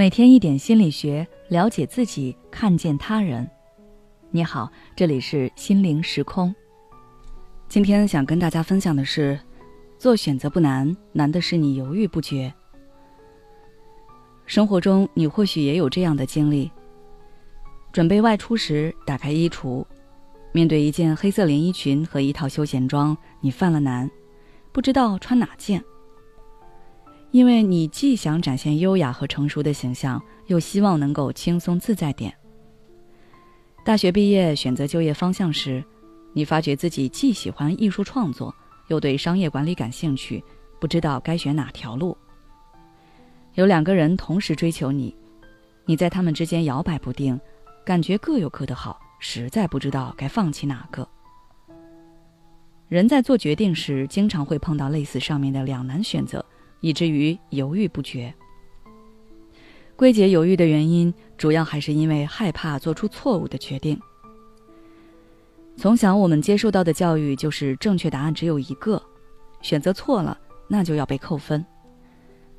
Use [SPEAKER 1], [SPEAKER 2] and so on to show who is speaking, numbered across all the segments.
[SPEAKER 1] 每天一点心理学，了解自己，看见他人。你好，这里是心灵时空。今天想跟大家分享的是，做选择不难，难的是你犹豫不决。生活中，你或许也有这样的经历：准备外出时，打开衣橱，面对一件黑色连衣裙和一套休闲装，你犯了难，不知道穿哪件。因为你既想展现优雅和成熟的形象，又希望能够轻松自在点。大学毕业选择就业方向时，你发觉自己既喜欢艺术创作，又对商业管理感兴趣，不知道该选哪条路。有两个人同时追求你，你在他们之间摇摆不定，感觉各有各的好，实在不知道该放弃哪个。人在做决定时，经常会碰到类似上面的两难选择。以至于犹豫不决。归结犹豫的原因，主要还是因为害怕做出错误的决定。从小我们接受到的教育就是正确答案只有一个，选择错了那就要被扣分，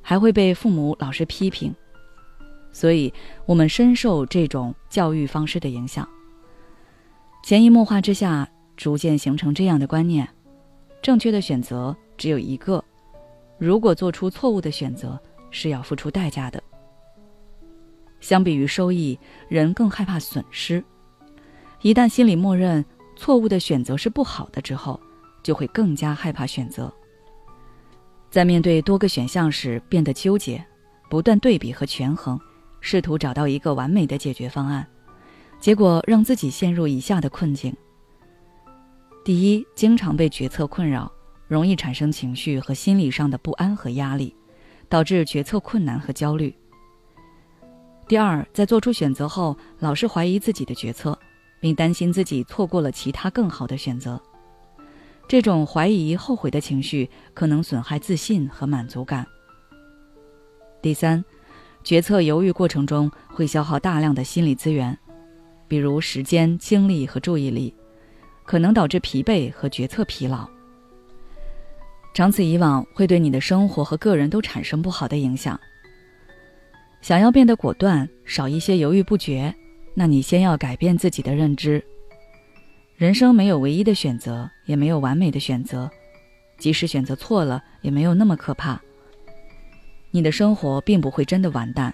[SPEAKER 1] 还会被父母、老师批评，所以我们深受这种教育方式的影响。潜移默化之下，逐渐形成这样的观念：正确的选择只有一个。如果做出错误的选择，是要付出代价的。相比于收益，人更害怕损失。一旦心里默认错误的选择是不好的之后，就会更加害怕选择。在面对多个选项时，变得纠结，不断对比和权衡，试图找到一个完美的解决方案，结果让自己陷入以下的困境：第一，经常被决策困扰。容易产生情绪和心理上的不安和压力，导致决策困难和焦虑。第二，在做出选择后，老是怀疑自己的决策，并担心自己错过了其他更好的选择。这种怀疑、后悔的情绪可能损害自信和满足感。第三，决策犹豫过程中会消耗大量的心理资源，比如时间、精力和注意力，可能导致疲惫和决策疲劳。长此以往，会对你的生活和个人都产生不好的影响。想要变得果断，少一些犹豫不决，那你先要改变自己的认知。人生没有唯一的选择，也没有完美的选择，即使选择错了，也没有那么可怕。你的生活并不会真的完蛋。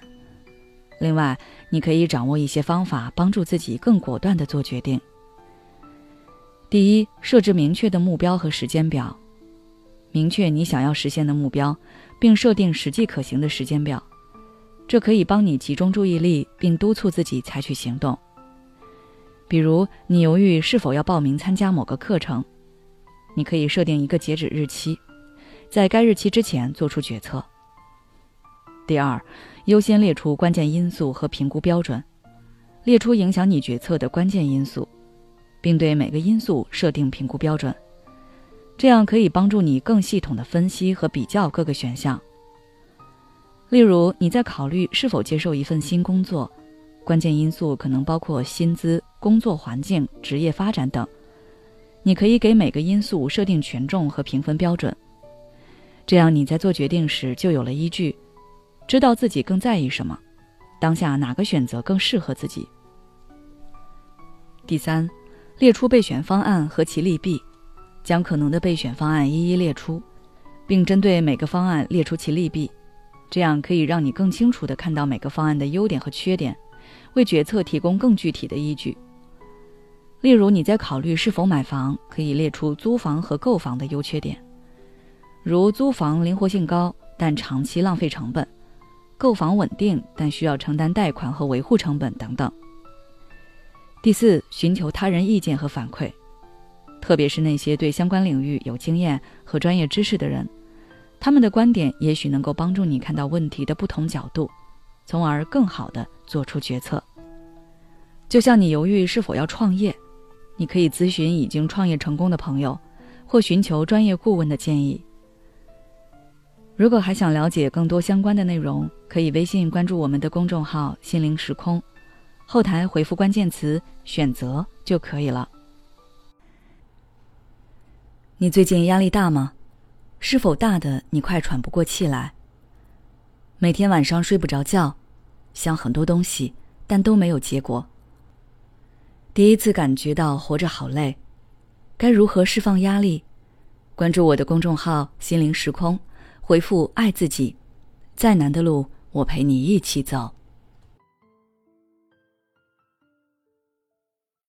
[SPEAKER 1] 另外，你可以掌握一些方法，帮助自己更果断地做决定。第一，设置明确的目标和时间表。明确你想要实现的目标，并设定实际可行的时间表，这可以帮你集中注意力，并督促自己采取行动。比如，你犹豫是否要报名参加某个课程，你可以设定一个截止日期，在该日期之前做出决策。第二，优先列出关键因素和评估标准，列出影响你决策的关键因素，并对每个因素设定评估标准。这样可以帮助你更系统的分析和比较各个选项。例如，你在考虑是否接受一份新工作，关键因素可能包括薪资、工作环境、职业发展等。你可以给每个因素设定权重和评分标准，这样你在做决定时就有了依据，知道自己更在意什么，当下哪个选择更适合自己。第三，列出备选方案和其利弊。将可能的备选方案一一列出，并针对每个方案列出其利弊，这样可以让你更清楚地看到每个方案的优点和缺点，为决策提供更具体的依据。例如，你在考虑是否买房，可以列出租房和购房的优缺点，如租房灵活性高，但长期浪费成本；购房稳定，但需要承担贷款和维护成本等等。第四，寻求他人意见和反馈。特别是那些对相关领域有经验和专业知识的人，他们的观点也许能够帮助你看到问题的不同角度，从而更好地做出决策。就像你犹豫是否要创业，你可以咨询已经创业成功的朋友，或寻求专业顾问的建议。如果还想了解更多相关的内容，可以微信关注我们的公众号“心灵时空”，后台回复关键词“选择”就可以了。你最近压力大吗？是否大的你快喘不过气来？每天晚上睡不着觉，想很多东西，但都没有结果。第一次感觉到活着好累，该如何释放压力？关注我的公众号“心灵时空”，回复“爱自己”，再难的路我陪你一起走。